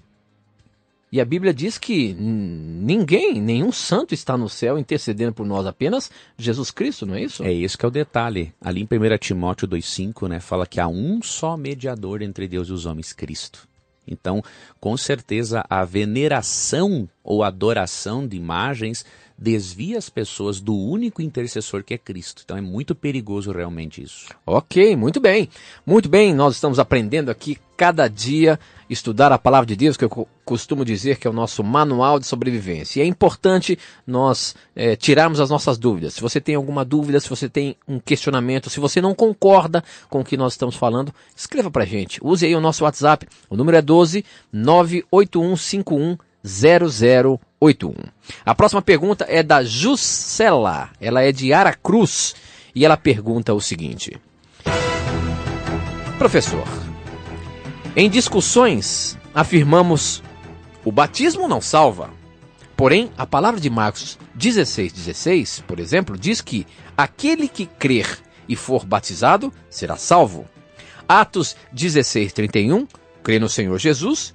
E a Bíblia diz que ninguém, nenhum santo está no céu intercedendo por nós, apenas Jesus Cristo, não é isso? é esse que é o detalhe. Ali em 1 Timóteo 2,5, né, fala que há um só mediador entre Deus e os homens, Cristo. Então, com certeza, a veneração ou adoração de imagens desvia as pessoas do único intercessor que é Cristo. Então é muito perigoso realmente isso. Ok, muito bem. Muito bem, nós estamos aprendendo aqui cada dia estudar a palavra de Deus, que eu co- costumo dizer que é o nosso manual de sobrevivência. E é importante nós eh, tirarmos as nossas dúvidas. Se você tem alguma dúvida, se você tem um questionamento, se você não concorda com o que nós estamos falando, escreva pra gente. Use aí o nosso WhatsApp. O número é 12 98151 0081. A próxima pergunta é da Juscela. Ela é de Aracruz e ela pergunta o seguinte: Professor, em discussões afirmamos o batismo não salva. Porém, a palavra de Marcos 16, 16, por exemplo, diz que aquele que crer e for batizado será salvo. Atos 16, 31, crê no Senhor Jesus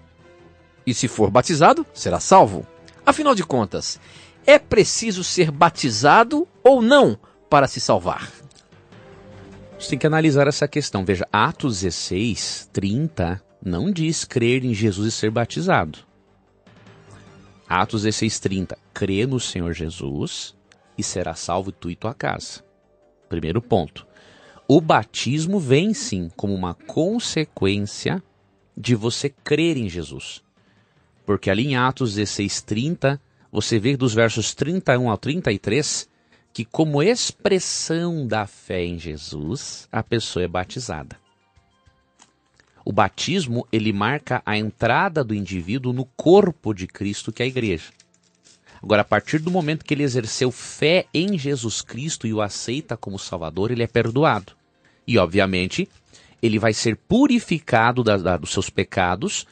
e se for batizado, será salvo. Afinal de contas, é preciso ser batizado ou não para se salvar? Você tem que analisar essa questão. Veja, Atos 16, 30 não diz crer em Jesus e ser batizado. Atos 16, 30, crê no Senhor Jesus e será salvo tu e tua casa. Primeiro ponto. O batismo vem sim como uma consequência de você crer em Jesus. Porque ali em Atos 16, 30, você vê dos versos 31 ao 33 que, como expressão da fé em Jesus, a pessoa é batizada. O batismo, ele marca a entrada do indivíduo no corpo de Cristo, que é a igreja. Agora, a partir do momento que ele exerceu fé em Jesus Cristo e o aceita como Salvador, ele é perdoado. E, obviamente, ele vai ser purificado da- da- dos seus pecados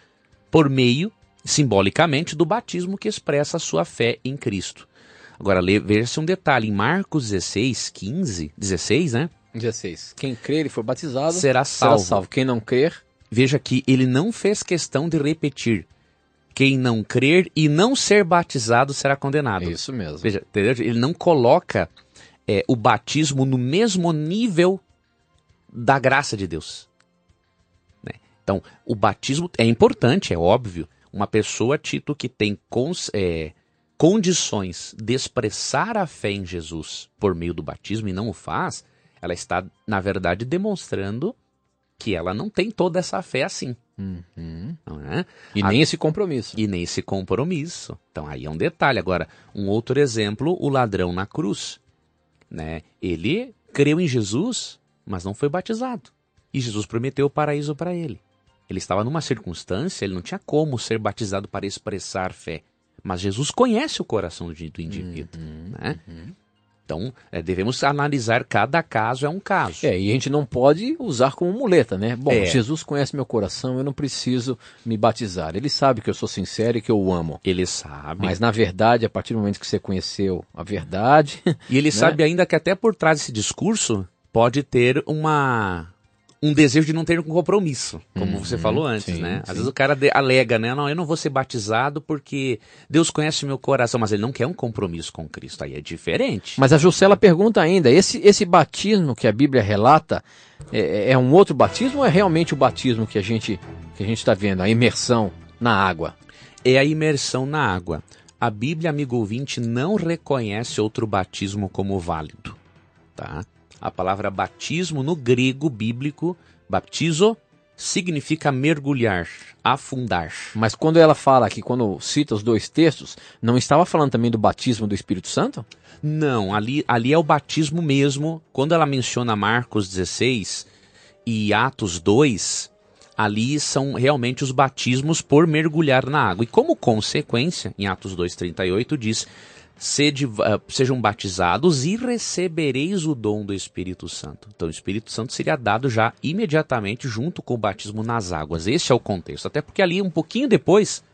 por meio, simbolicamente, do batismo que expressa a sua fé em Cristo. Agora, veja-se um detalhe, em Marcos 16, 15, 16, né? 16. Quem crer e for batizado Será salvo. Quem não crer, Veja que ele não fez questão de repetir. Quem não crer e não ser batizado será condenado. é isso mesmo. Veja, entendeu? Ele não coloca é, o batismo no mesmo nível da graça de Deus. né? Então, o batismo é importante, é óbvio. Uma pessoa, Tito, que tem cons- é, condições de expressar a fé em Jesus por meio do batismo e não o faz, ela está, na verdade, demonstrando que ela não tem toda essa fé assim. Uhum. Não é? E A- nem esse compromisso. e nesse compromisso. Então aí é um detalhe. Agora, um outro exemplo, o ladrão na cruz. Né? Ele creu em Jesus, mas não foi batizado. E Jesus prometeu o paraíso para ele. Ele estava numa circunstância, ele não tinha como ser batizado para expressar fé. Mas Jesus conhece o coração do indivíduo. né? Então, é, devemos analisar cada caso, é um caso. É, e a gente não pode usar como muleta, né? Bom, É. Jesus conhece meu coração, eu não preciso me batizar. Ele sabe que eu sou sincero e que eu o amo. Ele sabe. Mas na verdade, a partir do momento que você conheceu a verdade, E ele sabe ainda que até por trás desse discurso pode ter uma um desejo de não ter um compromisso, como você falou antes, sim, né? Às sim. vezes o cara de- alega, né? Não, eu não vou ser batizado porque Deus conhece o meu coração, mas ele não quer um compromisso com Cristo. Aí é diferente. Mas a Juscela pergunta ainda: esse, esse batismo que a Bíblia relata é, é um outro batismo ou é realmente o batismo que a gente que a gente está vendo, a imersão na água? É a imersão na água. A Bíblia, amigo ouvinte, não reconhece outro batismo como válido. tá? A palavra batismo no grego bíblico, baptizo, significa mergulhar, afundar. Mas quando ela fala aqui, quando cita os dois textos, não estava falando também do batismo do Espírito Santo? Não, ali, ali é o batismo mesmo. Quando ela menciona Marcos 16 e Atos 2, ali são realmente os batismos por mergulhar na água. E como consequência, em Atos 2,38 diz Sede, uh, sejam batizados e recebereis o dom do Espírito Santo. Então, o Espírito Santo seria dado já imediatamente junto com o batismo nas águas. Esse é o contexto. Até porque ali, um pouquinho depois,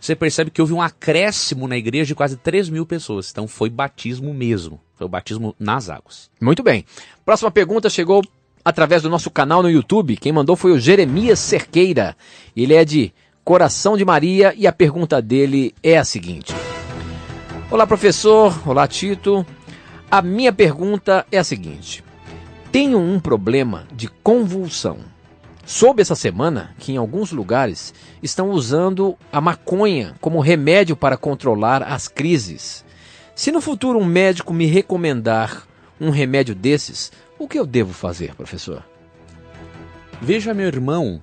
você percebe que houve um acréscimo na igreja de quase 3 mil pessoas. Então, foi batismo mesmo. Foi o batismo nas águas. Muito bem. Próxima pergunta chegou através do nosso canal no YouTube. Quem mandou foi o Jeremias Cerqueira. Ele é de Coração de Maria e a pergunta dele é a seguinte. Olá, professor. Olá, Tito. A minha pergunta é a seguinte: Tenho um problema de convulsão. Soube essa semana que em alguns lugares estão usando a maconha como remédio para controlar as crises. Se no futuro um médico me recomendar um remédio desses, o que eu devo fazer, professor? Veja, meu irmão,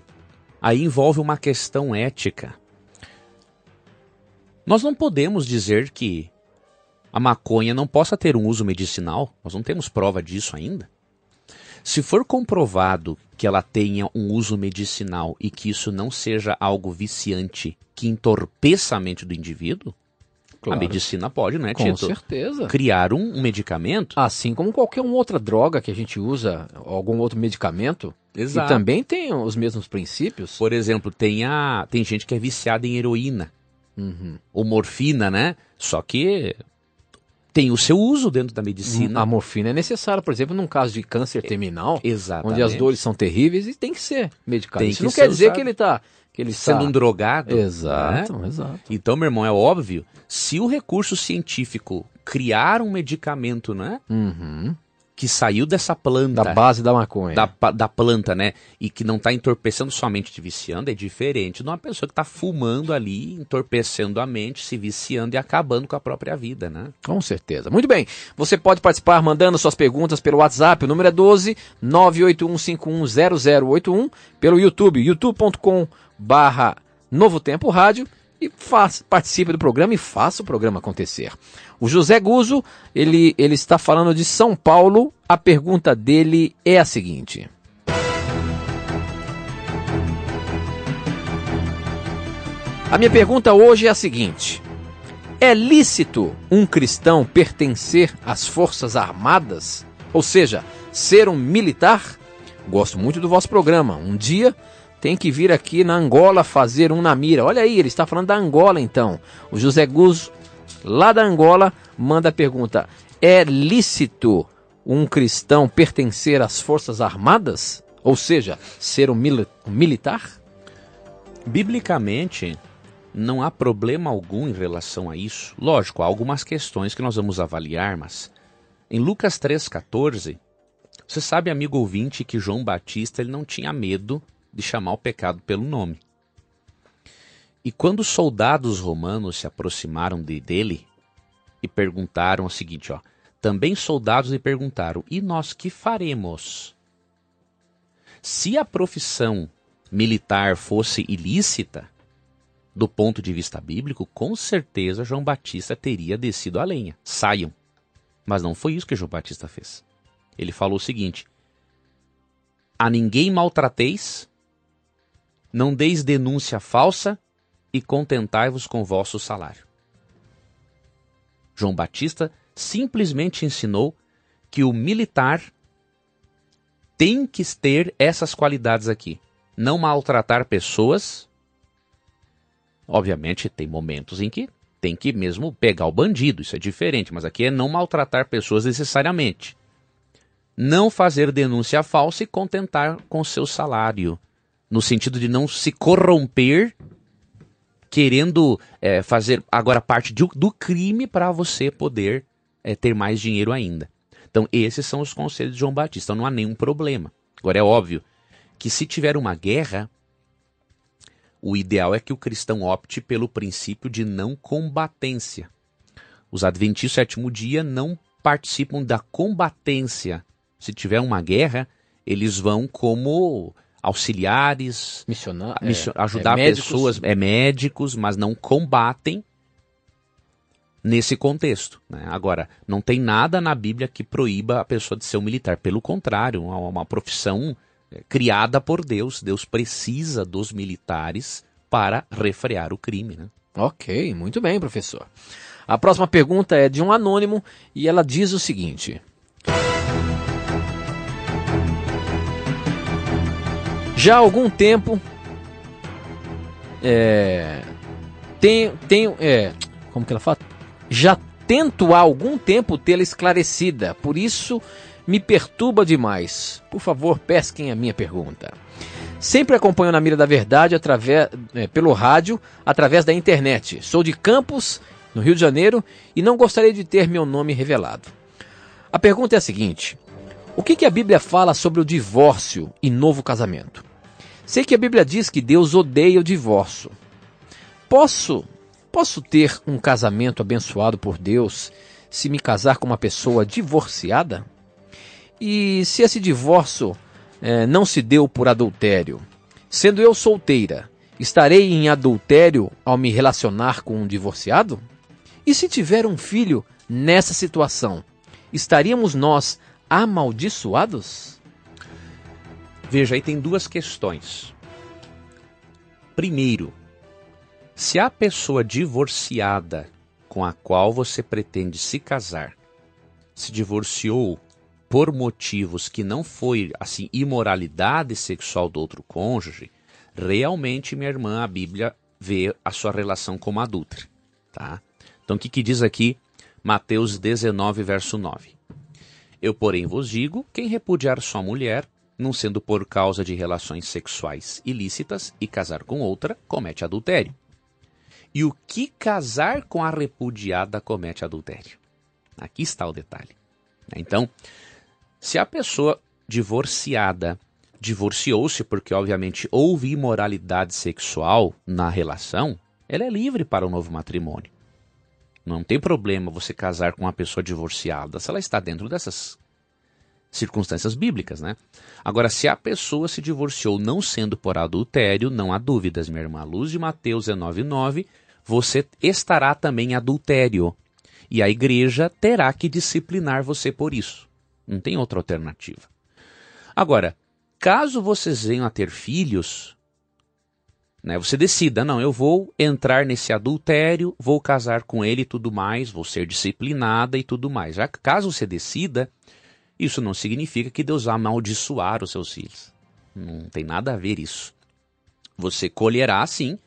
aí envolve uma questão ética. Nós não podemos dizer que a maconha não possa ter um uso medicinal, nós não temos prova disso ainda. Se for comprovado que ela tenha um uso medicinal e que isso não seja algo viciante que entorpeça a mente do indivíduo, claro. a medicina pode, né, Com Tito? certeza. Criar um, um, medicamento. Assim como qualquer outra droga que a gente usa, algum outro medicamento. Exato. E também tem os mesmos princípios. Por exemplo, tem, a, tem gente que é viciada em heroína. Uhum. Ou morfina, né? Só que tem o seu uso dentro da medicina. A morfina é necessária, por exemplo, num caso de câncer terminal, Exatamente. onde as dores são terríveis e tem que ser medicado. Tem Isso não quer dizer usado. que ele está que ele sendo está... um drogado. Exato, né? exato. Então, meu irmão, é óbvio, se o recurso científico criar um medicamento, né? Uhum que saiu dessa planta. Da base da maconha. Da, da planta, né? E que não está entorpecendo sua mente te viciando, é diferente de uma pessoa que está fumando ali, entorpecendo a mente, se viciando e acabando com a própria vida, né? Com certeza. Muito bem. Você pode participar mandando suas perguntas pelo WhatsApp, o número é 12 981510081, pelo YouTube, youtube.com barra Novo Tempo Rádio e faz, participe do programa e faça o programa acontecer. O José Guzo, ele, ele está falando de São Paulo. A pergunta dele é a seguinte. A minha pergunta hoje é a seguinte: É lícito um cristão pertencer às Forças Armadas? Ou seja, ser um militar? Gosto muito do vosso programa. Um dia tem que vir aqui na Angola fazer um na mira. Olha aí, ele está falando da Angola então. O José Guz, lá da Angola, manda a pergunta: é lícito um cristão pertencer às Forças Armadas? Ou seja, ser um, mil um militar? Biblicamente, não há problema algum em relação a isso. Lógico, há algumas questões que nós vamos avaliar, mas em Lucas 3,14, você sabe, amigo ouvinte, que João Batista ele não tinha medo de chamar o pecado pelo nome. E quando os soldados romanos se aproximaram de, dele e perguntaram o seguinte, ó, também soldados lhe perguntaram: "E nós que faremos?" Se a profissão militar fosse ilícita, do ponto de vista bíblico, com certeza João Batista teria descido a lenha. Saiam. Mas não foi isso que João Batista fez. Ele falou o seguinte: A ninguém maltrateis, não deis denúncia falsa e contentai-vos com vosso salário. João Batista simplesmente ensinou que o militar tem que ter essas qualidades aqui. Não maltratar pessoas. Obviamente, tem momentos em que tem que mesmo pegar o bandido, isso é diferente, mas aqui é não maltratar pessoas necessariamente. Não fazer denúncia falsa e contentar com seu salário no sentido de não se corromper querendo é, fazer agora parte de, do crime para você poder é, ter mais dinheiro ainda. Então, esses são os conselhos de João Batista. Então, não há nenhum problema. Agora, é óbvio que se tiver uma guerra, o ideal é que o cristão opte pelo princípio de não combatência. Os adventistas do sétimo dia não participam da combatência. Se tiver uma guerra, eles vão como auxiliares, Missionar, missio- é, ajudar é, médicos. pessoas, é médicos, mas não combatem nesse contexto. né? Agora, não tem nada na Bíblia que proíba a pessoa de ser um militar. Pelo contrário, uma, uma profissão é, criada por Deus. Deus precisa dos militares para refrear o crime. Né? Ok, muito bem, professor. A próxima pergunta é de um anônimo e ela diz o seguinte: Já há algum tempo é, tenho, tenho é, como que ela fala? Já tento há algum tempo tê-la esclarecida, por isso me perturba demais. Por favor, pesquem a minha pergunta. Sempre acompanho na mira da verdade através, é, pelo rádio, através da internet. Sou de Campos, no Rio de Janeiro, e não gostaria de ter meu nome revelado. A pergunta é a seguinte: O que, que a Bíblia fala sobre o divórcio e novo casamento? Sei que a Bíblia diz que Deus odeia o divórcio. Posso, posso ter um casamento abençoado por Deus se me casar com uma pessoa divorciada? E se esse divórcio eh, não se deu por adultério? Sendo eu solteira, estarei em adultério ao me relacionar com um divorciado? E se tiver um filho nessa situação, estaríamos nós amaldiçoados? Veja, aí tem duas questões. Primeiro, se a pessoa divorciada com a qual você pretende se casar se divorciou por motivos que não foi assim imoralidade sexual do outro cônjuge, realmente, minha irmã, a Bíblia vê a sua relação como adulta, tá? Então o que, que diz aqui Mateus 19, verso 9? Eu, porém, vos digo: quem repudiar sua mulher, não sendo por causa de relações sexuais ilícitas, e casar com outra, comete adultério. E o que casar com a repudiada comete adultério? Aqui está o detalhe. Então, se a pessoa divorciada divorciou-se porque, obviamente, houve imoralidade sexual na relação, ela é livre para o novo matrimônio. Não tem problema você casar com uma pessoa divorciada se ela está dentro dessas circunstâncias bíblicas, né? Agora, se a pessoa se divorciou não sendo por adultério, não há dúvidas, minha irmã. À luz de Mateus 19,9, você estará também adultério. E a igreja terá que disciplinar você por isso. Não tem outra alternativa. Agora, caso vocês venham a ter filhos, né, você decida, não, eu vou entrar nesse adultério, vou casar com ele e tudo mais, vou ser disciplinada e tudo mais. Já caso você decida, isso não significa que Deus vai amaldiçoar os seus filhos. Não tem nada a ver isso. Você colherá, sim,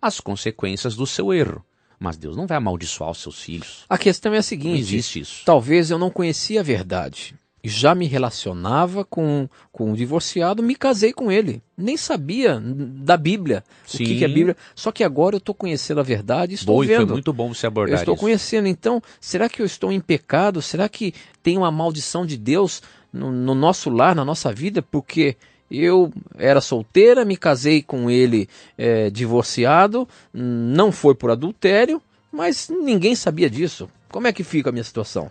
as consequências do seu erro. Mas Deus não vai amaldiçoar os seus filhos. A questão é a Não seguinte: existe isso. talvez eu não conhecia a verdade. Já me relacionava com, com um divorciado, me casei com ele. Nem sabia da Bíblia. O que, Sim. que é Bíblia. Só que agora eu estou conhecendo a verdade estou Bom, e foi vendo. muito bom você Eu abordar estou isso. conhecendo. Então, será que eu estou em pecado? Será que tem uma maldição de Deus no, no nosso lar, na nossa vida? Porque eu era solteira, me casei com ele eh, divorciado, não foi por adultério, mas ninguém sabia disso. Como é que fica a minha situação?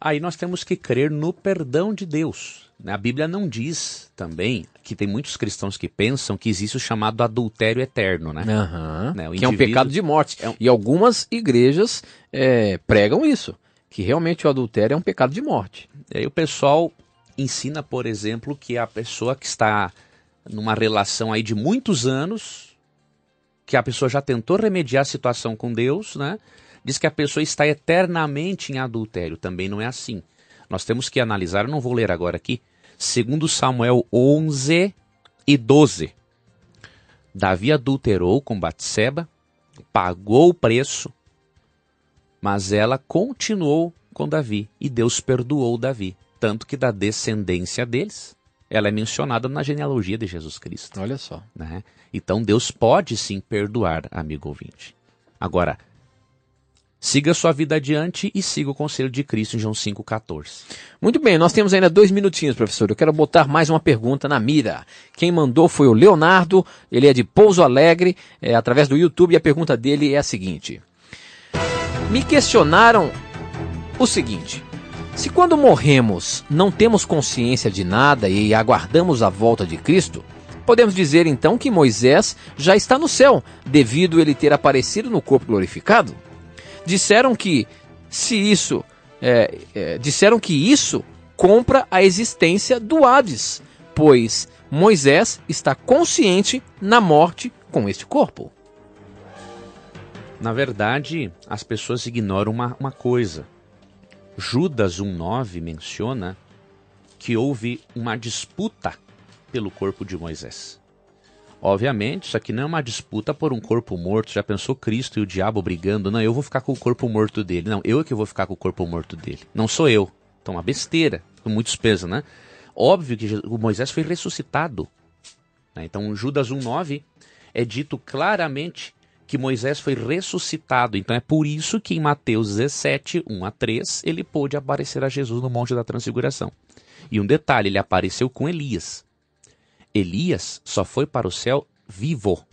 Aí nós temos que crer no perdão de Deus. né? A Bíblia não diz também que tem muitos cristãos que pensam que existe o chamado adultério eterno, né? Aham. Né, o Que é um indivíduo- pecado de morte. É um- E algumas igrejas eh, pregam isso, que realmente o adultério é um pecado de morte. E aí o pessoal ensina, por exemplo, que a pessoa que está numa relação aí de muitos anos, que a pessoa já tentou remediar a situação com Deus, né? Diz que a pessoa está eternamente em adultério. Também não é assim. Nós temos que analisar, eu não vou ler agora aqui, segundo Samuel 11 e 12. Davi adulterou com Batseba, pagou o preço, mas ela continuou com Davi e Deus perdoou Davi, tanto que da descendência deles, ela é mencionada na genealogia de Jesus Cristo. Olha só. Né? Então Deus pode sim perdoar, amigo ouvinte. Agora, siga sua vida adiante e siga o conselho de Cristo em João 5,14. Muito bem, nós temos ainda dois minutinhos, professor. Eu quero botar mais uma pergunta na mira. Quem mandou foi o Leonardo, ele é de Pouso Alegre, é, através do YouTube, e a pergunta dele é a seguinte: Me questionaram o seguinte: Se quando morremos não temos consciência de nada e aguardamos a volta de Cristo, podemos dizer então que Moisés já está no céu, devido ele ter aparecido no corpo glorificado? Disseram que se isso é, é, disseram que isso compra a existência do Hades, pois Moisés está consciente na morte com este corpo. Na verdade, as pessoas ignoram uma, uma coisa. Judas 1,9 menciona que houve uma disputa pelo corpo de Moisés. Obviamente, isso aqui não é uma disputa por um corpo morto. Já pensou Cristo e o diabo brigando? Não, eu vou ficar com o corpo morto dele. Não, eu é que vou ficar com o corpo morto dele. Não sou eu. Então, uma besteira, com muitos pesos, né? Óbvio que Moisés foi ressuscitado. Né? Então, Judas 1,9 é dito claramente que Moisés foi ressuscitado. Então é por isso que em Mateus 17, 1 a 3, ele pôde aparecer a Jesus no Monte da Transfiguração. E um detalhe, ele apareceu com Elias. Elias só foi para o céu vivo,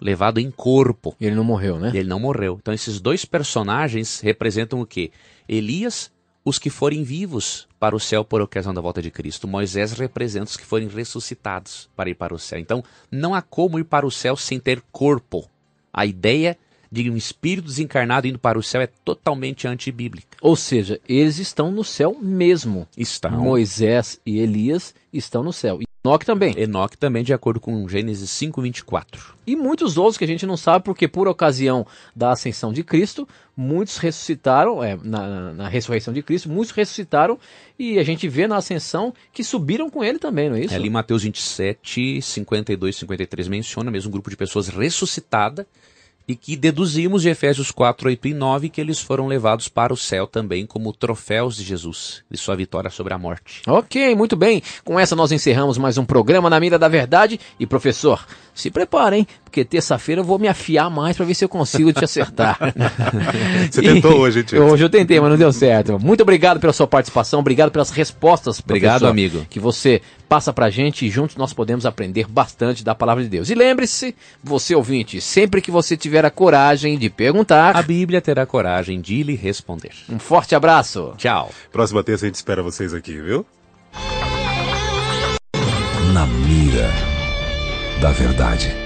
levado em corpo. Ele não morreu, né? Ele não morreu. Então esses dois personagens representam o quê? Elias, os que forem vivos para o céu por ocasião da volta de Cristo. Moisés representa os que forem ressuscitados para ir para o céu. Então não há como ir para o céu sem ter corpo. A ideia de um espírito desencarnado indo para o céu é totalmente antibíblica. Ou seja, eles estão no céu mesmo. Estão. Moisés e Elias estão no céu. Enoque também. Enoque também, de acordo com Gênesis 5:24. E muitos outros que a gente não sabe, porque por ocasião da ascensão de Cristo, muitos ressuscitaram, é, na, na, ressurreição de Cristo, muitos ressuscitaram, e a gente vê na ascensão que subiram com ele também, não é isso? É, ali Mateus 27, 52, 53 menciona mesmo um grupo de pessoas ressuscitada e que deduzimos de Efésios 4, 8 e 9 que eles foram levados para o céu também como troféus de Jesus, de sua vitória sobre a morte. Ok, muito bem. Com essa nós encerramos mais um programa na Mira da Verdade. E professor, se preparem, porque terça-feira eu vou me afiar mais para ver se eu consigo te acertar. Você tentou hoje, tio? Hoje eu tentei, mas não deu certo. Muito obrigado pela sua participação, obrigado pelas respostas, Obrigado, amigo. Que você passa pra gente e juntos nós podemos aprender bastante da palavra de Deus. E lembre-se, você ouvinte, sempre que você tiver a coragem de perguntar, a Bíblia terá coragem de lhe responder. Um forte abraço. Tchau. Próxima terça a gente espera vocês aqui, viu? Na mira da verdade.